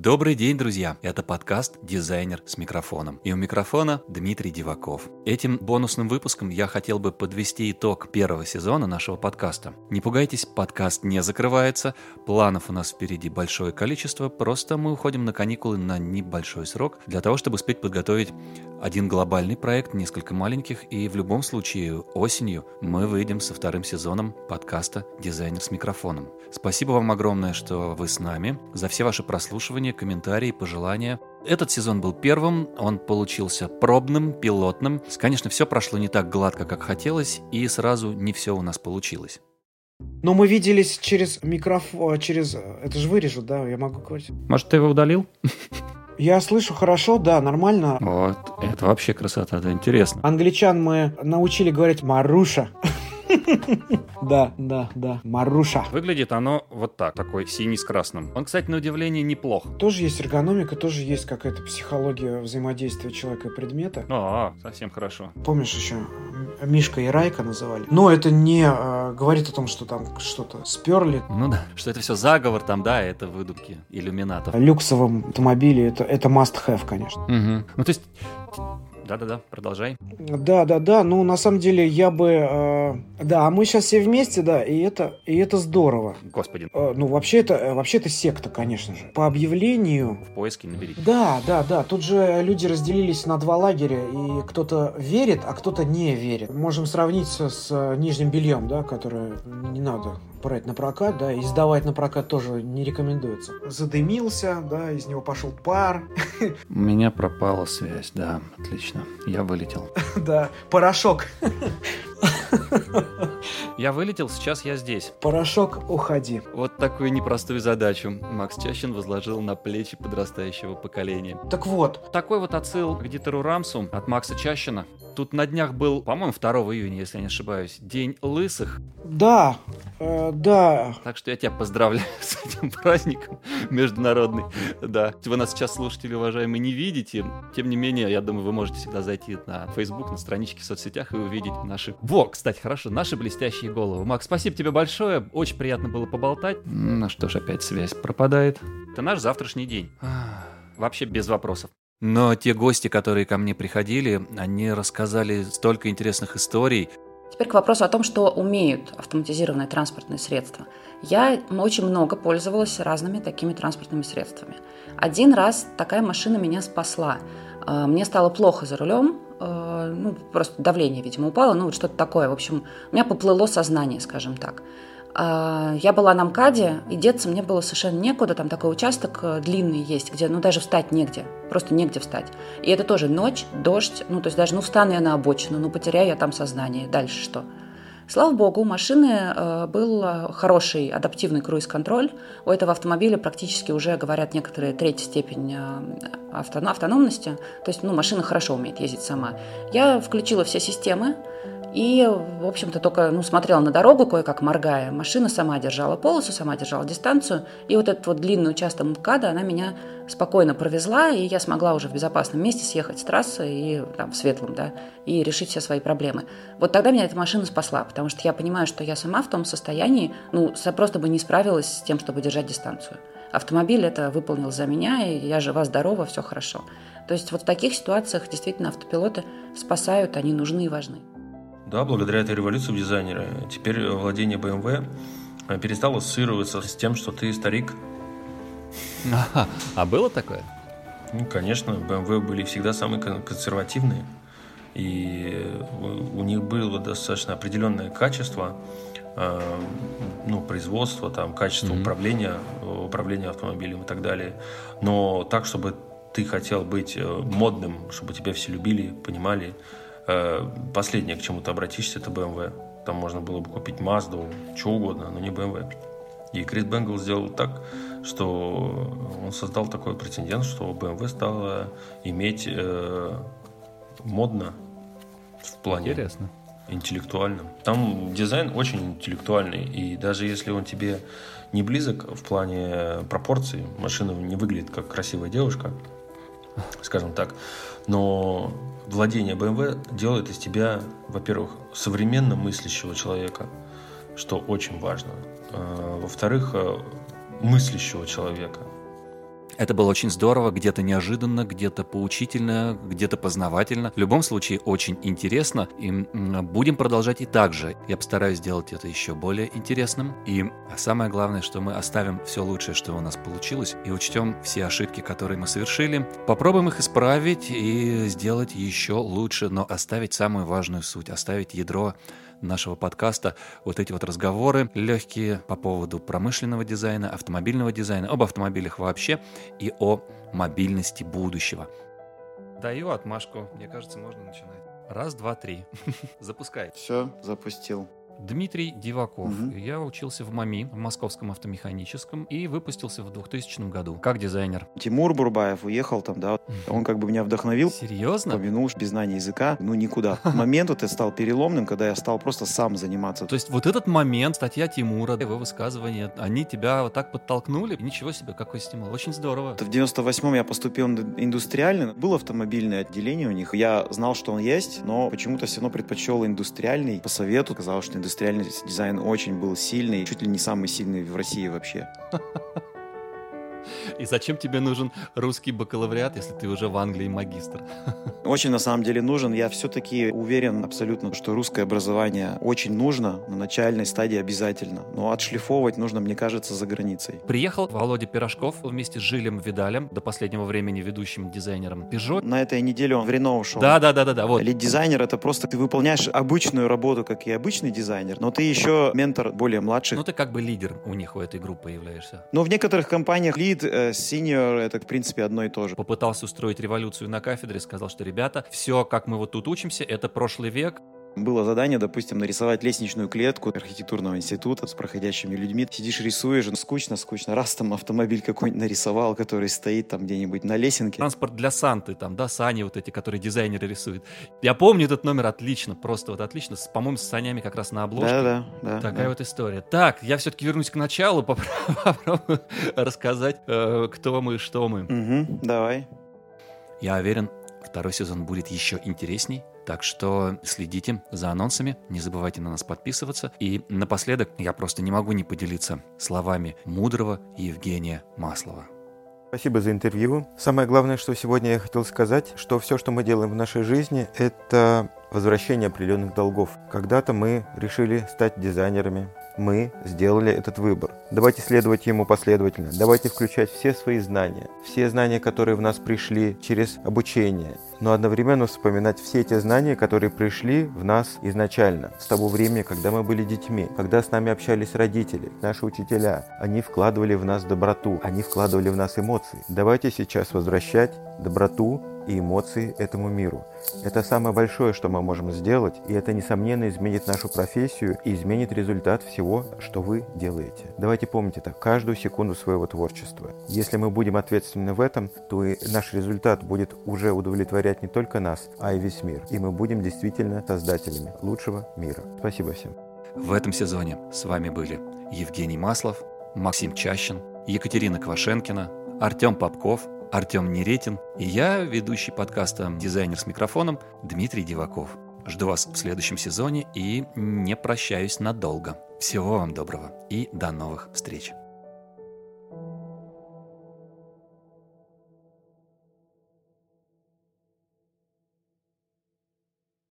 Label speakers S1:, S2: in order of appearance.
S1: Добрый день, друзья! Это подкаст «Дизайнер с микрофоном». И у микрофона Дмитрий Диваков. Этим бонусным выпуском я хотел бы подвести итог первого сезона нашего подкаста. Не пугайтесь, подкаст не закрывается, планов у нас впереди большое количество, просто мы уходим на каникулы на небольшой срок для того, чтобы успеть подготовить один глобальный проект, несколько маленьких, и в любом случае осенью мы выйдем со вторым сезоном подкаста «Дизайнер с микрофоном». Спасибо вам огромное, что вы с нами, за все ваши прослушивания, комментарии, пожелания. Этот сезон был первым, он получился пробным, пилотным. Конечно, все прошло не так гладко, как хотелось, и сразу не все у нас получилось.
S2: Но мы виделись через микрофон, через... Это же вырежут, да, я могу говорить.
S1: Может, ты его удалил?
S2: Я слышу хорошо, да, нормально.
S1: Вот, это вообще красота, это интересно.
S2: Англичан мы научили говорить «Маруша». Да, да, да. Маруша.
S1: Выглядит оно вот так, такой синий с красным. Он, кстати, на удивление неплох.
S2: Тоже есть эргономика, тоже есть какая-то психология взаимодействия человека и предмета.
S1: А, совсем хорошо.
S2: Помнишь еще Мишка и Райка называли? Но это не э, говорит о том, что там что-то сперли.
S1: Ну да, что это все заговор там, да, это выдумки иллюминатов.
S2: Люксовом автомобиле это, это must have, конечно.
S1: Угу. Ну то есть да-да-да, продолжай.
S2: Да-да-да, ну на самом деле я бы... Э, да, мы сейчас все вместе, да, и это, и это здорово.
S1: Господи.
S2: Э, ну вообще это, э, вообще это секта, конечно же. По объявлению...
S1: В поиске наберите.
S2: Да, да, да, тут же люди разделились на два лагеря, и кто-то верит, а кто-то не верит. Можем сравнить с нижним бельем, да, которое не надо брать на прокат, да, и сдавать на прокат тоже не рекомендуется. Задымился, да, из него пошел пар.
S1: У меня пропала связь, да, отлично. Я вылетел.
S2: Да, порошок.
S1: Я вылетел, сейчас я здесь.
S2: Порошок, уходи.
S1: Вот такую непростую задачу Макс Чащин возложил на плечи подрастающего поколения.
S2: Так вот.
S1: Такой вот отсыл к Дитеру Рамсу от Макса Чащина. Тут на днях был, по-моему, 2 июня, если я не ошибаюсь, День лысых.
S2: Да, э, да.
S1: Так что я тебя поздравляю с этим праздником международный. Да, вы нас сейчас, слушатели, уважаемые, не видите. Тем не менее, я думаю, вы можете всегда зайти на Facebook, на страничке в соцсетях и увидеть наши... Во, кстати, хорошо, наши блестящие головы. Макс, спасибо тебе большое. Очень приятно было поболтать. Ну что ж, опять связь пропадает. Это наш завтрашний день. Вообще без вопросов. Но те гости, которые ко мне приходили, они рассказали столько интересных историй.
S3: Теперь к вопросу о том, что умеют автоматизированные транспортные средства. Я очень много пользовалась разными такими транспортными средствами. Один раз такая машина меня спасла. А, мне стало плохо за рулем, а, ну, просто давление, видимо, упало, ну, вот что-то такое. В общем, у меня поплыло сознание, скажем так. А, я была на МКАДе, и деться мне было совершенно некуда. Там такой участок э, длинный есть, где ну даже встать негде. Просто негде встать. И это тоже ночь, дождь. Ну, то есть даже, ну, встану я на обочину, ну, потеряю я там сознание. Дальше что? Слава богу, у машины э, был э, хороший адаптивный круиз-контроль. У этого автомобиля практически уже, говорят некоторые, третья степень автономности. То есть ну, машина хорошо умеет ездить сама. Я включила все системы, и, в общем-то, только ну, смотрела на дорогу, кое-как моргая. Машина сама держала полосу, сама держала дистанцию. И вот этот вот длинный участок МКАДа, она меня спокойно провезла, и я смогла уже в безопасном месте съехать с трассы и там, в светлом, да, и решить все свои проблемы. Вот тогда меня эта машина спасла, потому что я понимаю, что я сама в том состоянии, ну, просто бы не справилась с тем, чтобы держать дистанцию. Автомобиль это выполнил за меня, и я жива-здорова, все хорошо. То есть вот в таких ситуациях действительно автопилоты спасают, они нужны и важны.
S4: Да, благодаря этой революции в дизайнере теперь владение BMW э, перестало ассоциироваться с тем, что ты старик.
S1: А, а было такое?
S4: Ну, конечно, BMW были всегда самые консервативные. И у них было достаточно определенное качество, э, ну, производства, там, качество mm-hmm. управления, управления автомобилем и так далее. Но так, чтобы ты хотел быть э, модным, чтобы тебя все любили, понимали, Э, последнее, к чему ты обратишься, это BMW. Там можно было бы купить Mazda, что угодно, но не BMW. И Крис Бенгл сделал так, что он создал такой претендент, что BMW стала иметь э, модно в плане
S1: Интересно.
S4: интеллектуальном. Там дизайн очень интеллектуальный, и даже если он тебе не близок в плане пропорций, машина не выглядит как красивая девушка, скажем так, но владение BMW делает из тебя, во-первых, современно мыслящего человека, что очень важно. А, во-вторых, э, мыслящего человека.
S1: Это было очень здорово, где-то неожиданно, где-то поучительно, где-то познавательно. В любом случае, очень интересно. И будем продолжать и так же. Я постараюсь сделать это еще более интересным. И самое главное, что мы оставим все лучшее, что у нас получилось, и учтем все ошибки, которые мы совершили. Попробуем их исправить и сделать еще лучше, но оставить самую важную суть, оставить ядро нашего подкаста вот эти вот разговоры легкие по поводу промышленного дизайна, автомобильного дизайна, об автомобилях вообще и о мобильности будущего. Даю отмашку. Мне кажется, можно начинать. Раз, два, три. Запускай.
S5: Все, запустил.
S1: Дмитрий Диваков. Угу. Я учился в МАМИ, в Московском автомеханическом, и выпустился в 2000 году как дизайнер.
S5: Тимур Бурбаев уехал там, да, он как бы меня вдохновил.
S1: Серьезно?
S5: Помянул, без знания языка, ну никуда. Момент вот это стал переломным, когда я стал просто сам заниматься.
S1: То есть вот этот момент, статья Тимура, его высказывания, они тебя вот так подтолкнули? Ничего себе, какой стимул. Очень здорово.
S5: В 98-м я поступил в индустриальный. Было автомобильное отделение у них. Я знал, что он есть, но почему-то все равно предпочел индустриальный. По совету сказал, что индустриальный дизайн очень был сильный, чуть ли не самый сильный в России вообще.
S1: И зачем тебе нужен русский бакалавриат, если ты уже в Англии магистр?
S5: Очень на самом деле нужен. Я все-таки уверен абсолютно, что русское образование очень нужно, на начальной стадии обязательно. Но отшлифовывать нужно, мне кажется, за границей.
S1: Приехал Володя Пирожков вместе с Жилем Видалем, до последнего времени ведущим дизайнером Peugeot.
S5: На этой неделе он в Рено ушел.
S1: Да, да, да, да, да. Вот.
S5: Лид-дизайнер это просто ты выполняешь обычную работу, как и обычный дизайнер, но ты еще ментор более младших.
S1: Ну ты как бы лидер у них, у этой группы являешься.
S5: Но в некоторых компаниях лид, э, senior это, в принципе, одно и то же.
S1: Попытался устроить революцию на кафедре, сказал, что, ребята, все, как мы вот тут учимся, это прошлый век,
S5: было задание, допустим, нарисовать лестничную клетку архитектурного института с проходящими людьми. Сидишь, рисуешь, ну, скучно, скучно. Раз там автомобиль какой-нибудь нарисовал, который стоит там где-нибудь на лесенке.
S1: Транспорт для Санты, там, да, сани вот эти, которые дизайнеры рисуют. Я помню этот номер отлично, просто вот отлично. По-моему, с санями как раз на обложке.
S5: Да, да, да.
S1: Такая
S5: да.
S1: вот история. Так, я все-таки вернусь к началу, попробую рассказать, э, кто мы, что мы.
S5: Угу, давай.
S1: Я уверен, второй сезон будет еще интересней. Так что следите за анонсами, не забывайте на нас подписываться. И напоследок я просто не могу не поделиться словами мудрого Евгения Маслова.
S6: Спасибо за интервью. Самое главное, что сегодня я хотел сказать, что все, что мы делаем в нашей жизни, это возвращение определенных долгов. Когда-то мы решили стать дизайнерами, мы сделали этот выбор. Давайте следовать ему последовательно. Давайте включать все свои знания, все знания, которые в нас пришли через обучение, но одновременно вспоминать все те знания, которые пришли в нас изначально, с того времени, когда мы были детьми, когда с нами общались родители, наши учителя. Они вкладывали в нас доброту, они вкладывали в нас эмоции. Давайте сейчас возвращать доброту и эмоции этому миру. Это самое большое, что мы можем сделать, и это, несомненно, изменит нашу профессию и изменит результат всего, что вы делаете. Давайте помнить это каждую секунду своего творчества. Если мы будем ответственны в этом, то и наш результат будет уже удовлетворять не только нас, а и весь мир. И мы будем действительно создателями лучшего мира. Спасибо всем.
S1: В этом сезоне с вами были Евгений Маслов, Максим Чащин, Екатерина Квашенкина, Артем Попков – Артем Неретин и я, ведущий подкаста «Дизайнер с микрофоном» Дмитрий Диваков. Жду вас в следующем сезоне и не прощаюсь надолго. Всего вам доброго и до новых встреч.